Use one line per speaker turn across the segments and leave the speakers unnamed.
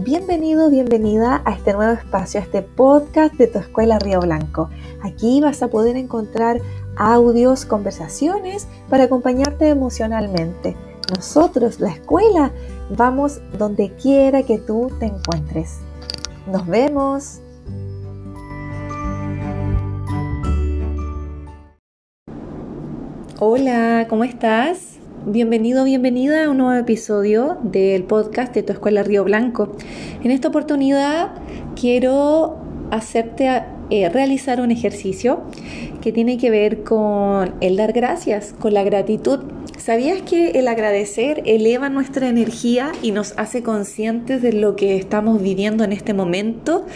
Bienvenido, bienvenida a este nuevo espacio, a este podcast de tu escuela Río Blanco. Aquí vas a poder encontrar audios, conversaciones para acompañarte emocionalmente. Nosotros, la escuela, vamos donde quiera que tú te encuentres. Nos vemos. Hola, ¿cómo estás? Bienvenido, bienvenida a un nuevo episodio del podcast de tu escuela Río Blanco. En esta oportunidad quiero hacerte eh, realizar un ejercicio que tiene que ver con el dar gracias, con la gratitud. ¿Sabías que el agradecer eleva nuestra energía y nos hace conscientes de lo que estamos viviendo en este momento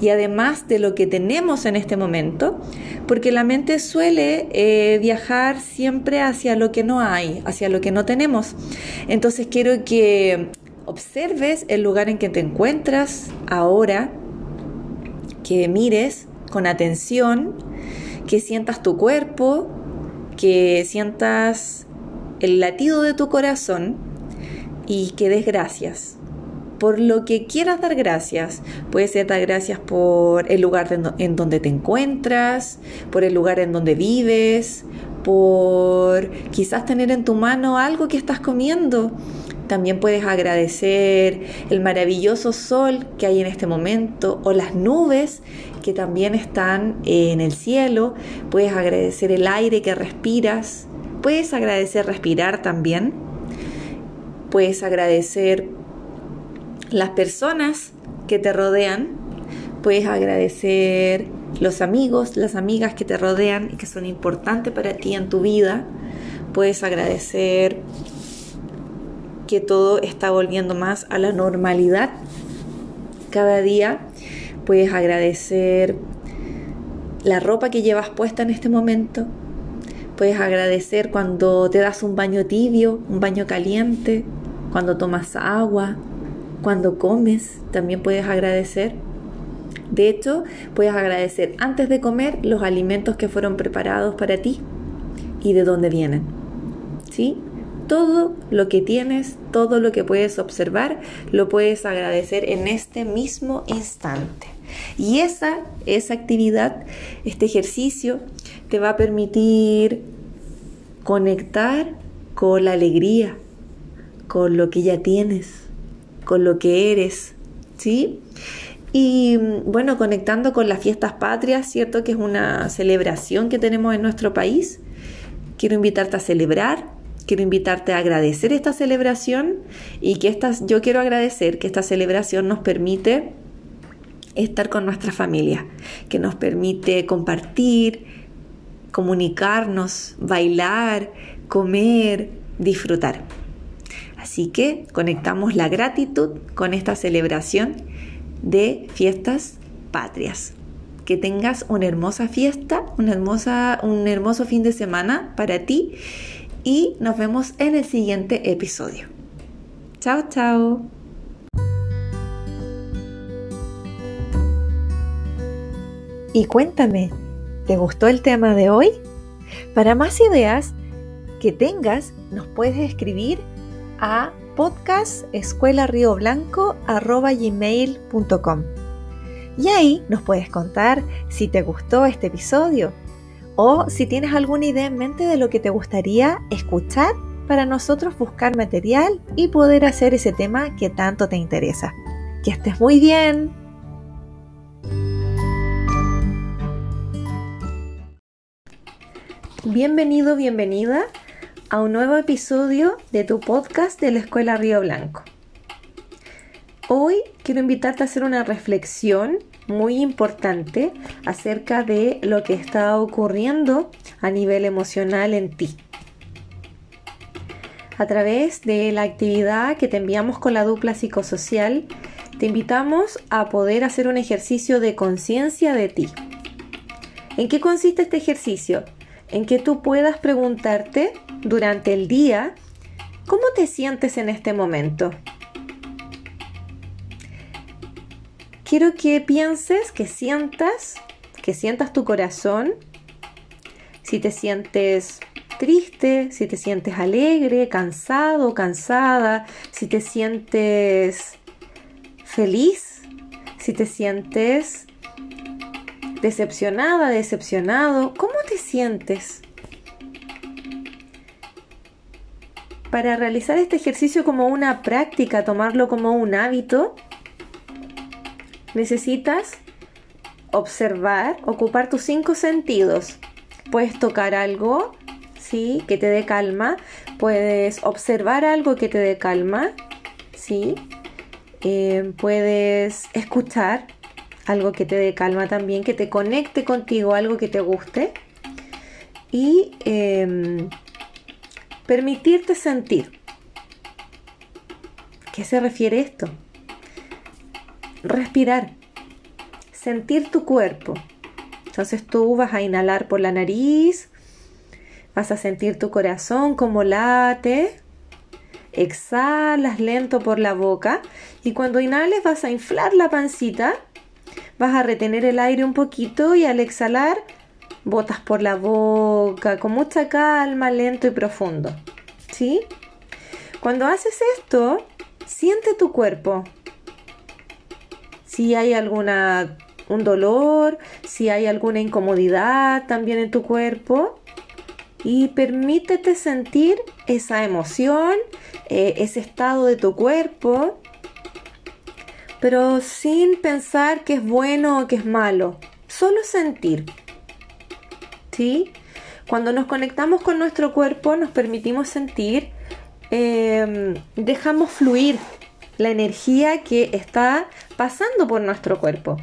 y además de lo que tenemos en este momento? Porque la mente suele eh, viajar siempre hacia lo que no hay, hacia lo que no tenemos. Entonces quiero que observes el lugar en que te encuentras ahora, que mires con atención, que sientas tu cuerpo, que sientas el latido de tu corazón y que des gracias. Por lo que quieras dar gracias. Puede ser dar gracias por el lugar en donde te encuentras, por el lugar en donde vives, por quizás tener en tu mano algo que estás comiendo. También puedes agradecer el maravilloso sol que hay en este momento o las nubes que también están en el cielo. Puedes agradecer el aire que respiras Puedes agradecer respirar también. Puedes agradecer las personas que te rodean. Puedes agradecer los amigos, las amigas que te rodean y que son importantes para ti en tu vida. Puedes agradecer que todo está volviendo más a la normalidad cada día. Puedes agradecer la ropa que llevas puesta en este momento, Puedes agradecer cuando te das un baño tibio, un baño caliente, cuando tomas agua, cuando comes, también puedes agradecer. De hecho, puedes agradecer antes de comer los alimentos que fueron preparados para ti y de dónde vienen. ¿Sí? Todo lo que tienes, todo lo que puedes observar, lo puedes agradecer en este mismo instante. Y esa, esa actividad, este ejercicio, te va a permitir conectar con la alegría, con lo que ya tienes, con lo que eres, ¿sí? Y bueno, conectando con las fiestas patrias, ¿cierto? Que es una celebración que tenemos en nuestro país. Quiero invitarte a celebrar, quiero invitarte a agradecer esta celebración y que estas, yo quiero agradecer que esta celebración nos permite estar con nuestra familia, que nos permite compartir, comunicarnos, bailar, comer, disfrutar. Así que conectamos la gratitud con esta celebración de fiestas patrias. Que tengas una hermosa fiesta, una hermosa, un hermoso fin de semana para ti y nos vemos en el siguiente episodio. Chao, chao. Y cuéntame, ¿te gustó el tema de hoy? Para más ideas que tengas, nos puedes escribir a podcastescuelarioblanco.com y ahí nos puedes contar si te gustó este episodio o si tienes alguna idea en mente de lo que te gustaría escuchar para nosotros buscar material y poder hacer ese tema que tanto te interesa. Que estés muy bien. Bienvenido, bienvenida a un nuevo episodio de tu podcast de la Escuela Río Blanco. Hoy quiero invitarte a hacer una reflexión muy importante acerca de lo que está ocurriendo a nivel emocional en ti. A través de la actividad que te enviamos con la dupla psicosocial, te invitamos a poder hacer un ejercicio de conciencia de ti. ¿En qué consiste este ejercicio? en que tú puedas preguntarte durante el día, ¿cómo te sientes en este momento? Quiero que pienses, que sientas, que sientas tu corazón, si te sientes triste, si te sientes alegre, cansado, cansada, si te sientes feliz, si te sientes decepcionada, decepcionado, ¿cómo te sientes? Para realizar este ejercicio como una práctica, tomarlo como un hábito, necesitas observar, ocupar tus cinco sentidos. Puedes tocar algo, ¿sí? Que te dé calma. Puedes observar algo que te dé calma, ¿sí? Eh, puedes escuchar algo que te dé calma también, que te conecte contigo, algo que te guste. Y em, permitirte sentir. ¿Qué se refiere esto? Respirar, sentir tu cuerpo. Entonces tú vas a inhalar por la nariz, vas a sentir tu corazón como late, exhalas lento por la boca y cuando inhales vas a inflar la pancita, vas a retener el aire un poquito y al exhalar botas por la boca con mucha calma, lento y profundo. ¿Sí? Cuando haces esto, siente tu cuerpo. Si hay alguna un dolor, si hay alguna incomodidad también en tu cuerpo y permítete sentir esa emoción, eh, ese estado de tu cuerpo, pero sin pensar que es bueno o que es malo, solo sentir. ¿Sí? Cuando nos conectamos con nuestro cuerpo, nos permitimos sentir, em, dejamos fluir la energía que está pasando por nuestro cuerpo.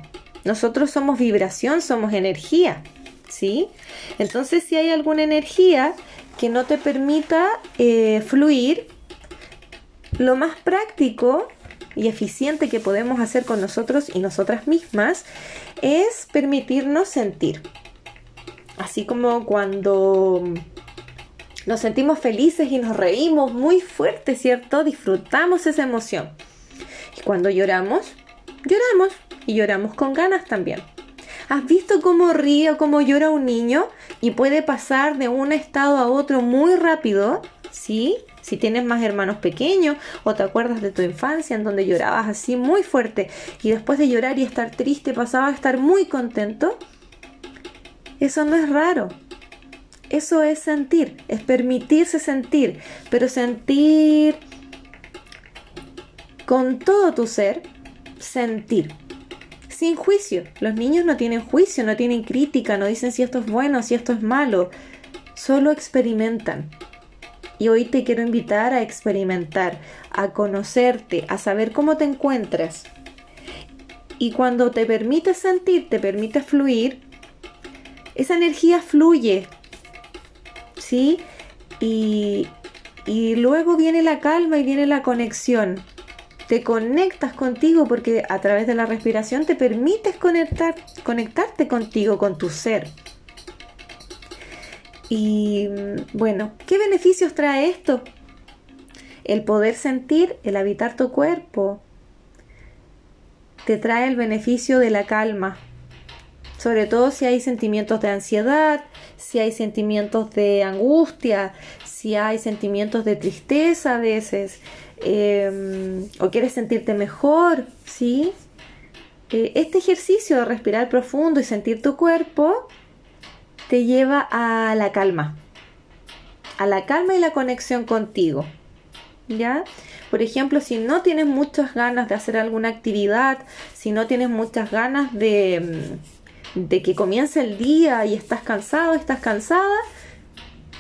Nosotros somos vibración, somos energía, ¿sí? Entonces, si hay alguna energía que no te permita eh, fluir, lo más práctico y eficiente que podemos hacer con nosotros y nosotras mismas es permitirnos sentir. Así como cuando nos sentimos felices y nos reímos muy fuerte, ¿cierto? Disfrutamos esa emoción. Y cuando lloramos, lloramos y lloramos con ganas también. ¿Has visto cómo ríe o cómo llora un niño y puede pasar de un estado a otro muy rápido? ¿Sí? Si tienes más hermanos pequeños o te acuerdas de tu infancia en donde llorabas así muy fuerte y después de llorar y estar triste pasaba a estar muy contento, eso no es raro. Eso es sentir, es permitirse sentir, pero sentir con todo tu ser, sentir. Sin juicio. Los niños no tienen juicio, no tienen crítica, no dicen si esto es bueno, si esto es malo. Solo experimentan. Y hoy te quiero invitar a experimentar, a conocerte, a saber cómo te encuentras. Y cuando te permites sentir, te permites fluir, esa energía fluye. Y, y luego viene la calma y viene la conexión. Te conectas contigo porque a través de la respiración te permites conectar, conectarte contigo, con tu ser. Y bueno, ¿qué beneficios trae esto? El poder sentir, el habitar tu cuerpo, te trae el beneficio de la calma, sobre todo si hay sentimientos de ansiedad, si hay sentimientos de angustia, si hay sentimientos de tristeza a veces, em, o quieres sentirte mejor, ¿sí? Eh, este ejercicio de respirar profundo y sentir tu cuerpo te lleva a la calma, a la calma y la conexión contigo. ¿Ya? Por ejemplo, si no tienes muchas ganas de hacer alguna actividad, si no tienes muchas ganas de, mm, de que comience el día y estás cansado, estás cansada,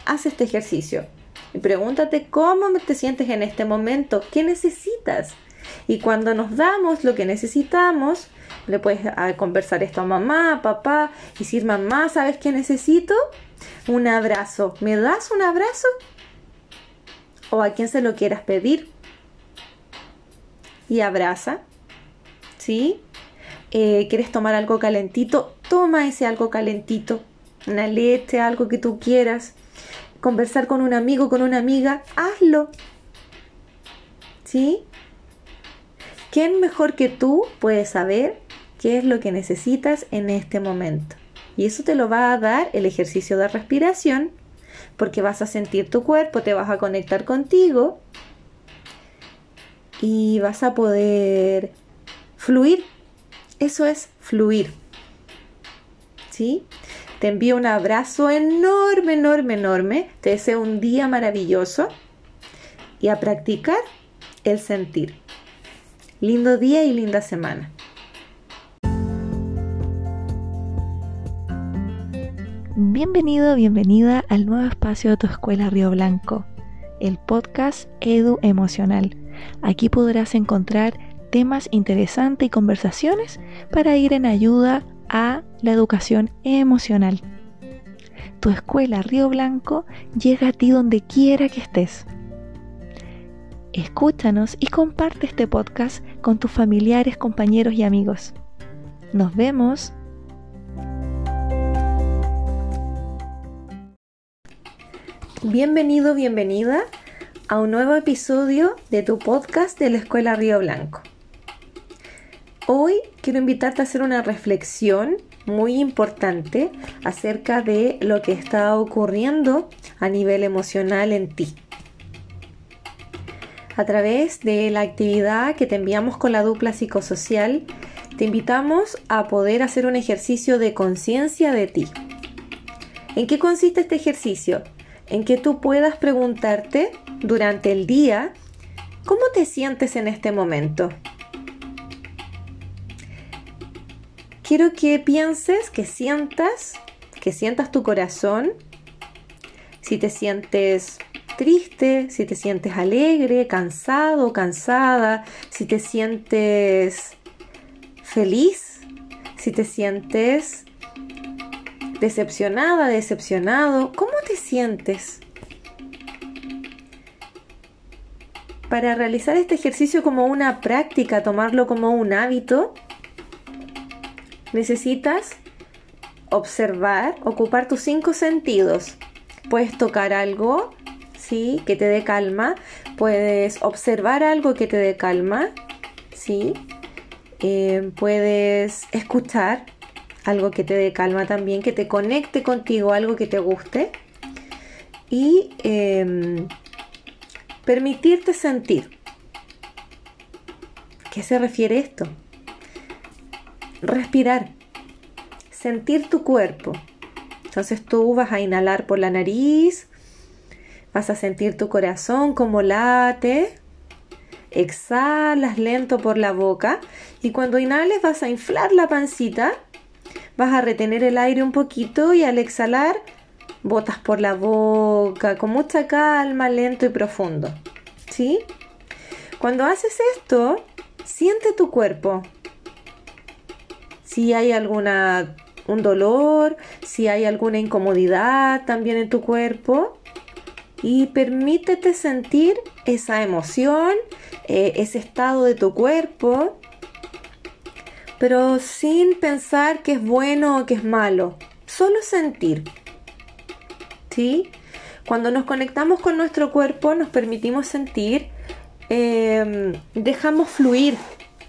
haz este ejercicio. Y pregúntate cómo te sientes en este momento, qué necesitas. Y cuando nos damos lo que necesitamos, le puedes ah, conversar esto a mamá, papá, y decir, mamá, ¿sabes qué necesito? Un abrazo. ¿Me das un abrazo? O a quien se lo quieras pedir. Y abraza. ¿Sí? Eh, ¿Quieres tomar algo calentito? Toma ese algo calentito. Una leche, algo que tú quieras. Conversar con un amigo, con una amiga. Hazlo. ¿Sí? ¿Quién mejor que tú puede saber qué es lo que necesitas en este momento. Y eso te lo va a dar el ejercicio de respiración, porque vas a sentir tu cuerpo, te vas a conectar contigo y vas a poder Fluir, eso es fluir. ¿Sí? Te envío un abrazo enorme, enorme, enorme. Te deseo un día maravilloso y a practicar el sentir. Lindo día y linda semana. Bienvenido, bienvenida al nuevo espacio de tu escuela Río Blanco, el podcast Edu Emocional. Aquí podrás encontrar temas interesantes y conversaciones para ir en ayuda a la educación emocional. Tu escuela Río Blanco llega a ti donde quiera que estés. Escúchanos y comparte este podcast con tus familiares, compañeros y amigos. Nos vemos. Bienvenido, bienvenida a un nuevo episodio de tu podcast de la Escuela Río Blanco. Hoy quiero invitarte a hacer una reflexión muy importante acerca de lo que está ocurriendo a nivel emocional en ti. A través de la actividad que te enviamos con la dupla psicosocial, te invitamos a poder hacer un ejercicio de conciencia de ti. ¿En qué consiste este ejercicio? En que tú puedas preguntarte durante el día, ¿cómo te sientes en este momento? Quiero que pienses, que sientas, que sientas tu corazón, si te sientes triste, si te sientes alegre, cansado, cansada, si te sientes feliz, si te sientes decepcionada, decepcionado, ¿cómo te sientes? Para realizar este ejercicio como una práctica, tomarlo como un hábito, necesitas observar, ocupar tus cinco sentidos. Puedes tocar algo, ¿sí? Que te dé calma. Puedes observar algo que te dé calma, ¿sí? Eh, puedes escuchar algo que te dé calma también, que te conecte contigo, algo que te guste. Y em, permitirte sentir. ¿Qué se refiere esto? Respirar, sentir tu cuerpo. Entonces tú vas a inhalar por la nariz, vas a sentir tu corazón como late, exhalas lento por la boca y cuando inhales vas a inflar la pancita, vas a retener el aire un poquito y al exhalar botas por la boca con mucha calma, lento y profundo. ¿Sí? Cuando haces esto, siente tu cuerpo, si hay alguna un dolor, si hay alguna incomodidad también en tu cuerpo y permítete sentir esa emoción, eh, ese estado de tu cuerpo, pero sin pensar que es bueno o que es malo, solo sentir. ¿Sí? Cuando nos conectamos con nuestro cuerpo, nos permitimos sentir, em, dejamos fluir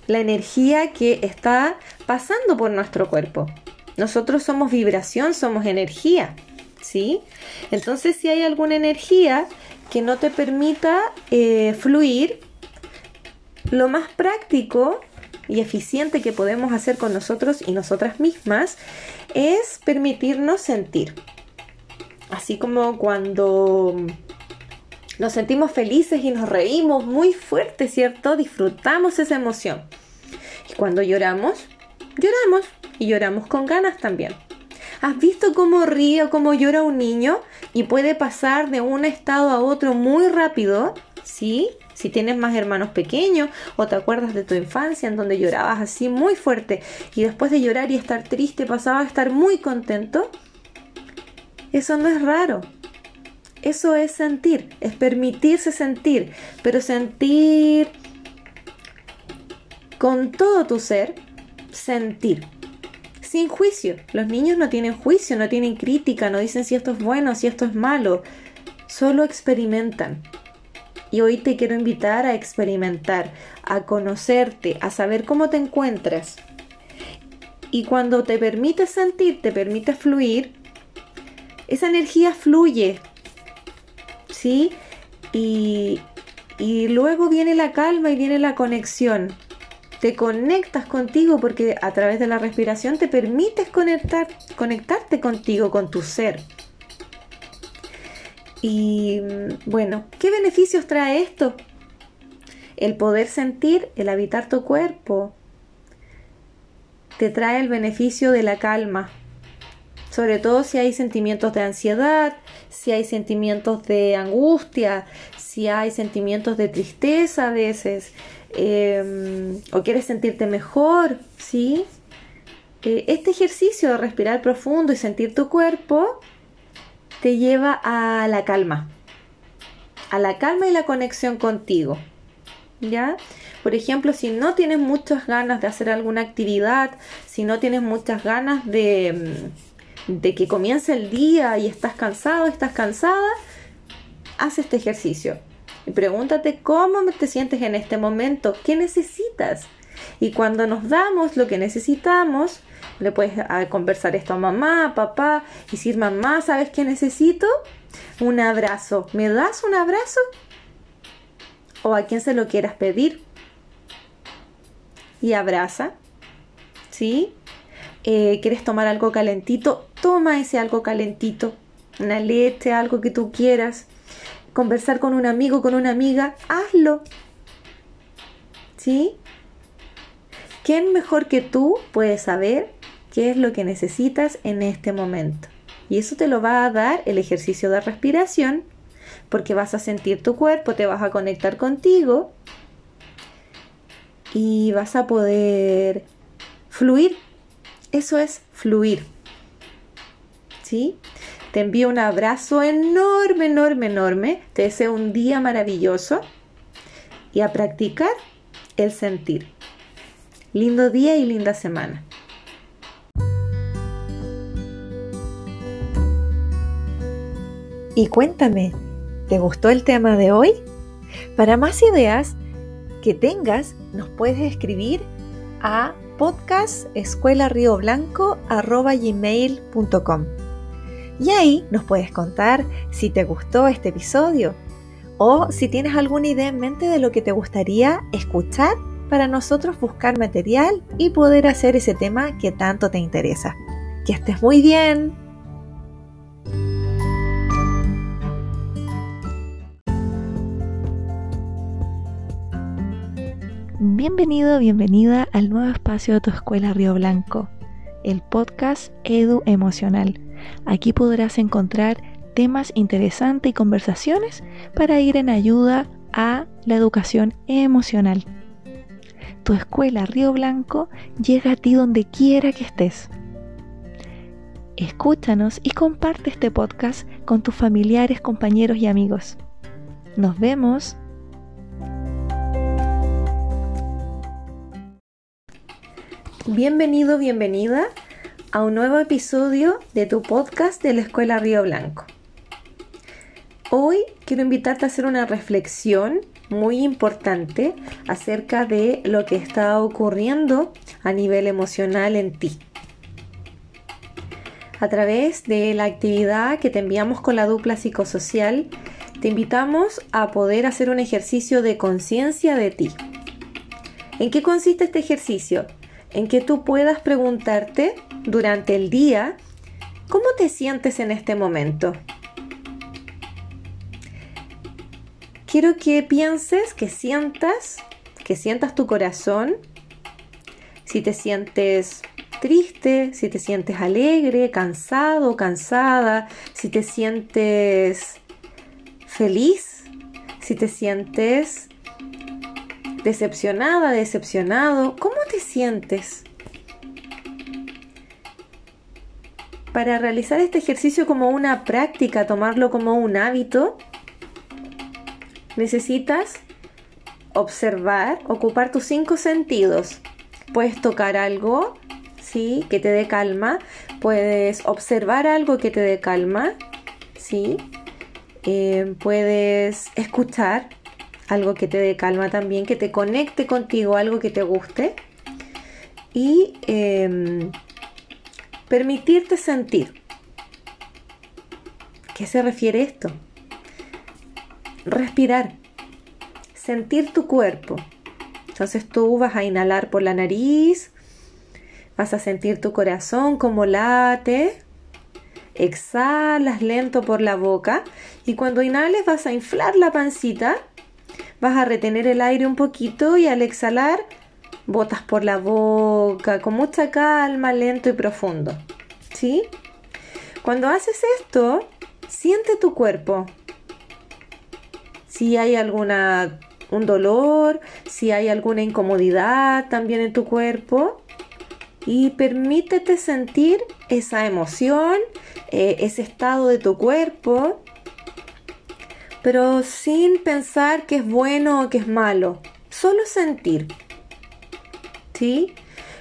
la energía que está pasando por nuestro cuerpo. Nosotros somos vibración, somos energía, ¿sí? Entonces si hay alguna energía que no te permita eh, fluir, lo más práctico y eficiente que podemos hacer con nosotros y nosotras mismas es permitirnos sentir. Así como cuando nos sentimos felices y nos reímos muy fuerte, ¿cierto? Disfrutamos esa emoción. Y cuando lloramos, lloramos y lloramos con ganas también. ¿Has visto cómo ríe o cómo llora un niño y puede pasar de un estado a otro muy rápido? ¿Sí? Si tienes más hermanos pequeños o te acuerdas de tu infancia en donde llorabas así muy fuerte y después de llorar y estar triste pasaba a estar muy contento. Eso no es raro. Eso es sentir, es permitirse sentir, pero sentir con todo tu ser sentir. Sin juicio. Los niños no tienen juicio, no tienen crítica, no dicen si esto es bueno, si esto es malo. Solo experimentan. Y hoy te quiero invitar a experimentar, a conocerte, a saber cómo te encuentras. Y cuando te permites sentir, te permites fluir, esa energía fluye. ¿Sí? Y, y luego viene la calma y viene la conexión te conectas contigo porque a través de la respiración te permites conectar, conectarte contigo, con tu ser. Y bueno, ¿qué beneficios trae esto? El poder sentir, el habitar tu cuerpo, te trae el beneficio de la calma, sobre todo si hay sentimientos de ansiedad, si hay sentimientos de angustia, si hay sentimientos de tristeza a veces, em, o quieres sentirte mejor, ¿sí? Eh, este ejercicio de respirar profundo y sentir tu cuerpo te lleva a la calma, a la calma y la conexión contigo, ¿ya? Por ejemplo, si no tienes muchas ganas de hacer alguna actividad, si no tienes muchas ganas de, de que comience el día y estás cansado, estás cansada, haz este ejercicio. Y pregúntate cómo te sientes en este momento, qué necesitas. Y cuando nos damos lo que necesitamos, le puedes ah, conversar esto a mamá, papá, y decir, mamá, ¿sabes qué necesito? Un abrazo. ¿Me das un abrazo? O a quien se lo quieras pedir y abraza. ¿Sí? Eh, ¿Quieres tomar algo calentito? Toma ese algo calentito. Una leche, algo que tú quieras. Conversar con un amigo, con una amiga, hazlo. ¿Sí? ¿Quién mejor que tú puede saber qué es lo que necesitas en este momento? Y eso te lo va a dar el ejercicio de respiración, porque vas a sentir tu cuerpo, te vas a conectar contigo y vas a poder fluir. Eso es fluir. ¿Sí? Te envío un abrazo enorme, enorme, enorme. Te deseo un día maravilloso y a practicar el sentir. Lindo día y linda semana. Y cuéntame, ¿te gustó el tema de hoy? Para más ideas, que tengas, nos puedes escribir a podcastescuelarioblanco.com y ahí nos puedes contar si te gustó este episodio o si tienes alguna idea en mente de lo que te gustaría escuchar para nosotros buscar material y poder hacer ese tema que tanto te interesa. Que estés muy bien. Bienvenido, bienvenida al nuevo espacio de tu escuela Río Blanco, el podcast Edu Emocional. Aquí podrás encontrar temas interesantes y conversaciones para ir en ayuda a la educación emocional. Tu escuela Río Blanco llega a ti donde quiera que estés. Escúchanos y comparte este podcast con tus familiares, compañeros y amigos. Nos vemos. Bienvenido, bienvenida a un nuevo episodio de tu podcast de la Escuela Río Blanco. Hoy quiero invitarte a hacer una reflexión muy importante acerca de lo que está ocurriendo a nivel emocional en ti. A través de la actividad que te enviamos con la dupla psicosocial, te invitamos a poder hacer un ejercicio de conciencia de ti. ¿En qué consiste este ejercicio? En que tú puedas preguntarte durante el día, ¿cómo te sientes en este momento? Quiero que pienses, que sientas, que sientas tu corazón, si te sientes triste, si te sientes alegre, cansado, cansada, si te sientes feliz, si te sientes decepcionada, decepcionado, ¿cómo te sientes? Para realizar este ejercicio como una práctica, tomarlo como un hábito, necesitas observar, ocupar tus cinco sentidos. Puedes tocar algo, ¿sí? Que te dé calma. Puedes observar algo que te dé calma, ¿sí? Eh, puedes escuchar algo que te dé calma también, que te conecte contigo, algo que te guste. Y em, permitirte sentir. ¿Qué se refiere esto? Respirar, sentir tu cuerpo, Entonces tú vas a inhalar por la nariz, vas a sentir tu corazón como late, exhalas lento por la boca y cuando inhales vas a inflar la pancita, vas a retener el aire un poquito y al exhalar botas por la boca con mucha calma, lento y profundo. ¿Sí? Cuando haces esto, siente tu cuerpo. Si hay alguna un dolor, si hay alguna incomodidad también en tu cuerpo. Y permítete sentir esa emoción, eh, ese estado de tu cuerpo, pero sin pensar que es bueno o que es malo. Solo sentir. ¿Sí?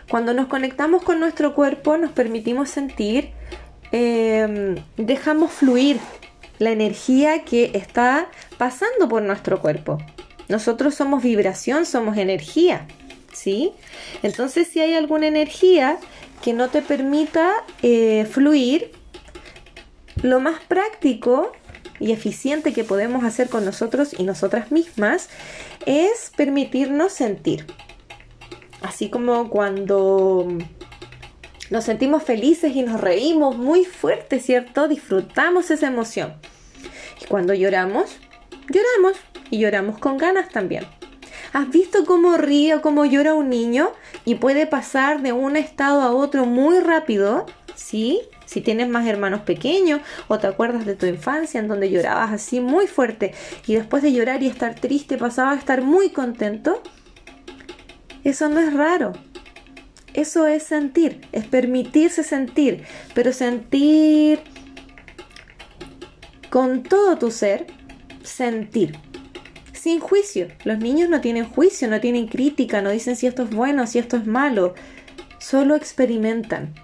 Cuando nos conectamos con nuestro cuerpo, nos permitimos sentir, em, dejamos fluir la energía que está pasando por nuestro cuerpo. Nosotros somos vibración, somos energía, ¿sí? Entonces si hay alguna energía que no te permita eh, fluir, lo más práctico y eficiente que podemos hacer con nosotros y nosotras mismas es permitirnos sentir. Así como cuando nos sentimos felices y nos reímos muy fuerte, ¿cierto? Disfrutamos esa emoción. Y cuando lloramos, lloramos y lloramos con ganas también. ¿Has visto cómo ríe o cómo llora un niño y puede pasar de un estado a otro muy rápido? ¿Sí? Si tienes más hermanos pequeños o te acuerdas de tu infancia en donde llorabas así muy fuerte y después de llorar y estar triste pasaba a estar muy contento. Eso no es raro. Eso es sentir, es permitirse sentir, pero sentir con todo tu ser, sentir sin juicio. Los niños no tienen juicio, no tienen crítica, no dicen si esto es bueno, si esto es malo. Solo experimentan.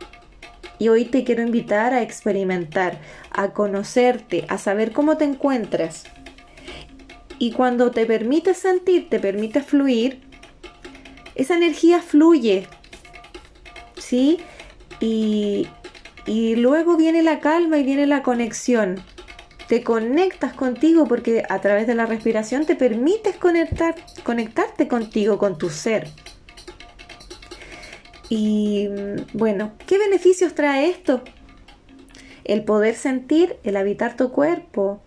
Y hoy te quiero invitar a experimentar, a conocerte, a saber cómo te encuentras. Y cuando te permites sentir, te permites fluir, esa energía fluye. ¿Sí? Y, y luego viene la calma y viene la conexión te conectas contigo porque a través de la respiración te permites conectar, conectarte contigo, con tu ser. Y bueno, ¿qué beneficios trae esto? El poder sentir, el habitar tu cuerpo,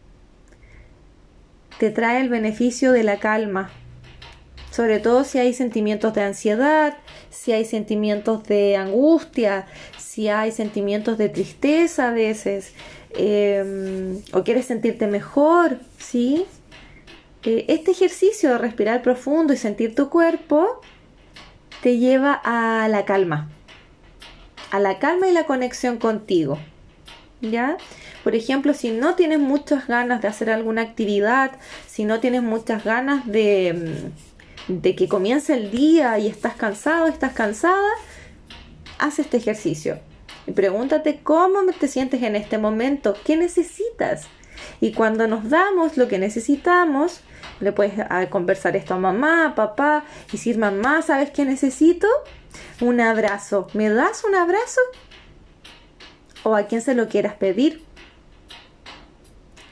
te trae el beneficio de la calma. Sobre todo si hay sentimientos de ansiedad, si hay sentimientos de angustia, si hay sentimientos de tristeza a veces, Em, o quieres sentirte mejor, ¿sí? Eh, este ejercicio de respirar profundo y sentir tu cuerpo te lleva a la calma, a la calma y la conexión contigo, ¿ya? Por ejemplo, si no tienes muchas ganas de hacer alguna actividad, si no tienes muchas ganas de, de que comience el día y estás cansado, estás cansada, haz este ejercicio y pregúntate cómo te sientes en este momento, qué necesitas. Y cuando nos damos lo que necesitamos, le puedes ah, conversar esto a mamá, papá, y decir, mamá, ¿sabes qué necesito? Un abrazo. ¿Me das un abrazo? O a quien se lo quieras pedir.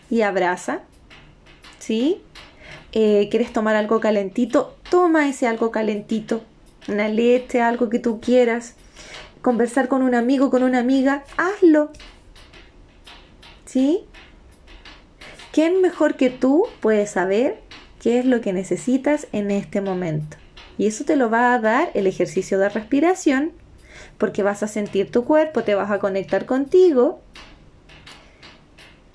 Y abraza. ¿Sí? Eh, ¿Quieres tomar algo calentito? Toma ese algo calentito. Una leche, algo que tú quieras conversar con un amigo, con una amiga, hazlo. ¿Sí? ¿Quién mejor que tú puede saber qué es lo que necesitas en este momento? Y eso te lo va a dar el ejercicio de respiración, porque vas a sentir tu cuerpo, te vas a conectar contigo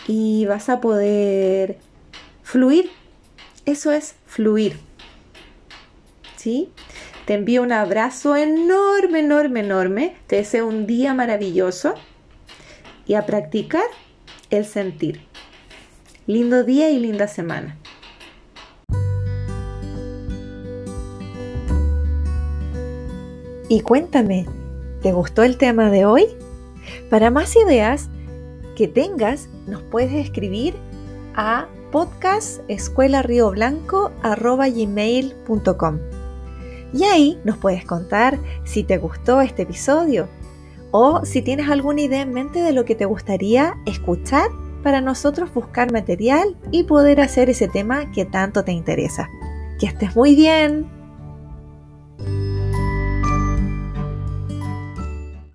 y vas a poder fluir. Eso es fluir. ¿Sí? Te envío un abrazo enorme, enorme, enorme. Te deseo un día maravilloso y a practicar el sentir. Lindo día y linda semana. Y cuéntame, ¿te gustó el tema de hoy? Para más ideas que tengas, nos puedes escribir a podcastescuelarioblanco.com y ahí nos puedes contar si te gustó este episodio o si tienes alguna idea en mente de lo que te gustaría escuchar para nosotros buscar material y poder hacer ese tema que tanto te interesa. Que estés muy bien.